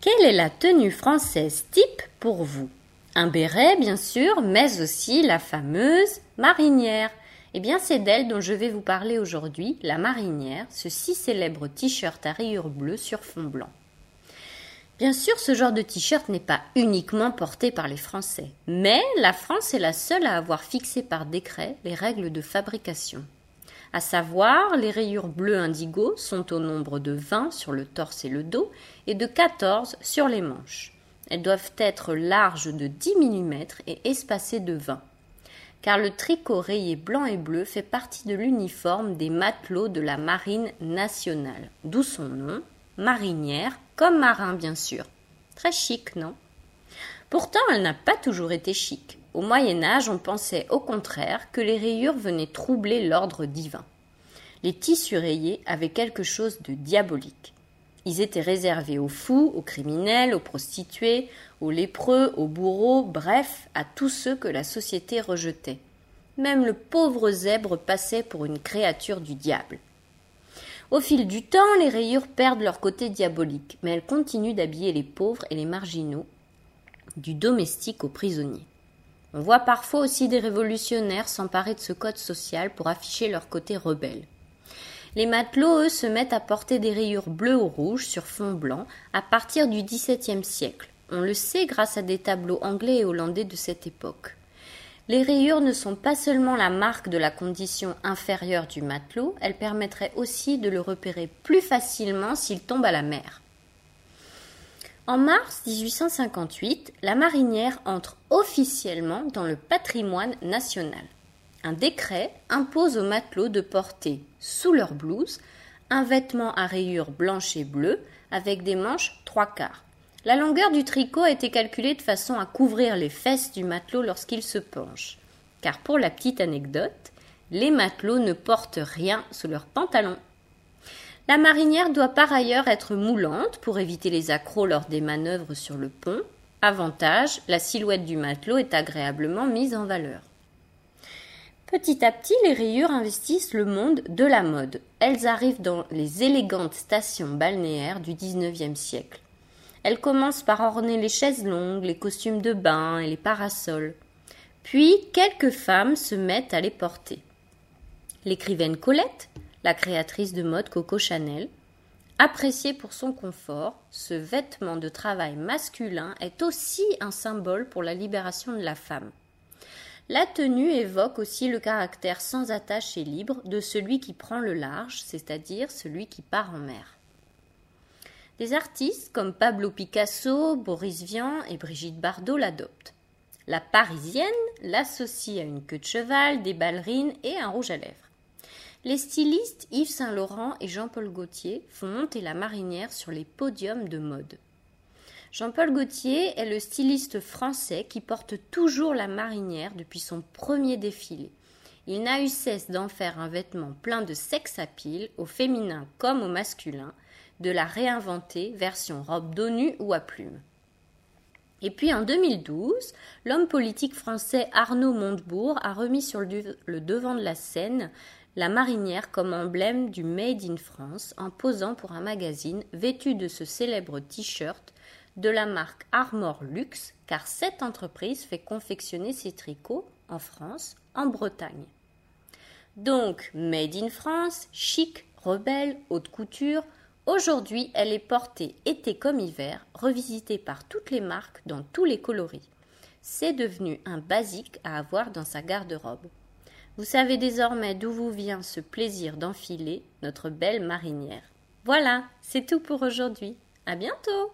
Quelle est la tenue française type pour vous? Un béret, bien sûr, mais aussi la fameuse marinière. Eh bien, c'est d'elle dont je vais vous parler aujourd'hui, la marinière, ce si célèbre t-shirt à rayures bleues sur fond blanc. Bien sûr, ce genre de t-shirt n'est pas uniquement porté par les Français, mais la France est la seule à avoir fixé par décret les règles de fabrication. À savoir, les rayures bleues indigo sont au nombre de 20 sur le torse et le dos et de 14 sur les manches. Elles doivent être larges de 10 mm et espacées de 20 car le tricot rayé blanc et bleu fait partie de l'uniforme des matelots de la marine nationale, d'où son nom, marinière, comme marin bien sûr. Très chic, non? Pourtant, elle n'a pas toujours été chic. Au Moyen Âge, on pensait au contraire que les rayures venaient troubler l'ordre divin. Les tissus rayés avaient quelque chose de diabolique. Ils étaient réservés aux fous, aux criminels, aux prostituées, aux lépreux, aux bourreaux, bref, à tous ceux que la société rejetait. Même le pauvre zèbre passait pour une créature du diable. Au fil du temps, les rayures perdent leur côté diabolique, mais elles continuent d'habiller les pauvres et les marginaux, du domestique au prisonnier. On voit parfois aussi des révolutionnaires s'emparer de ce code social pour afficher leur côté rebelle. Les matelots, eux, se mettent à porter des rayures bleues ou rouges sur fond blanc à partir du XVIIe siècle. On le sait grâce à des tableaux anglais et hollandais de cette époque. Les rayures ne sont pas seulement la marque de la condition inférieure du matelot, elles permettraient aussi de le repérer plus facilement s'il tombe à la mer. En mars 1858, la marinière entre officiellement dans le patrimoine national. Un décret impose aux matelots de porter, sous leur blouse, un vêtement à rayures blanches et bleues avec des manches trois quarts. La longueur du tricot a été calculée de façon à couvrir les fesses du matelot lorsqu'il se penche. Car pour la petite anecdote, les matelots ne portent rien sous leurs pantalons. La marinière doit par ailleurs être moulante pour éviter les accrocs lors des manœuvres sur le pont. Avantage, la silhouette du matelot est agréablement mise en valeur. Petit à petit, les rayures investissent le monde de la mode. Elles arrivent dans les élégantes stations balnéaires du XIXe siècle. Elle commence par orner les chaises longues, les costumes de bain et les parasols. Puis quelques femmes se mettent à les porter. L'écrivaine Colette, la créatrice de mode Coco Chanel, appréciée pour son confort, ce vêtement de travail masculin est aussi un symbole pour la libération de la femme. La tenue évoque aussi le caractère sans attache et libre de celui qui prend le large, c'est-à-dire celui qui part en mer. Des artistes comme Pablo Picasso, Boris Vian et Brigitte Bardot l'adoptent. La parisienne l'associe à une queue de cheval, des ballerines et un rouge à lèvres. Les stylistes Yves Saint Laurent et Jean-Paul Gaultier font monter la marinière sur les podiums de mode. Jean-Paul Gaultier est le styliste français qui porte toujours la marinière depuis son premier défilé. Il n'a eu cesse d'en faire un vêtement plein de sex appeal, au féminin comme au masculin, de la réinventer version robe d'ONU ou à plumes. Et puis en 2012, l'homme politique français Arnaud Montebourg a remis sur le devant de la scène la marinière comme emblème du Made in France en posant pour un magazine vêtu de ce célèbre t-shirt de la marque Armor Luxe, car cette entreprise fait confectionner ses tricots en France, en Bretagne. Donc, Made in France, chic, rebelle, haute couture, Aujourd'hui, elle est portée été comme hiver, revisitée par toutes les marques dans tous les coloris. C'est devenu un basique à avoir dans sa garde-robe. Vous savez désormais d'où vous vient ce plaisir d'enfiler notre belle marinière. Voilà, c'est tout pour aujourd'hui. À bientôt!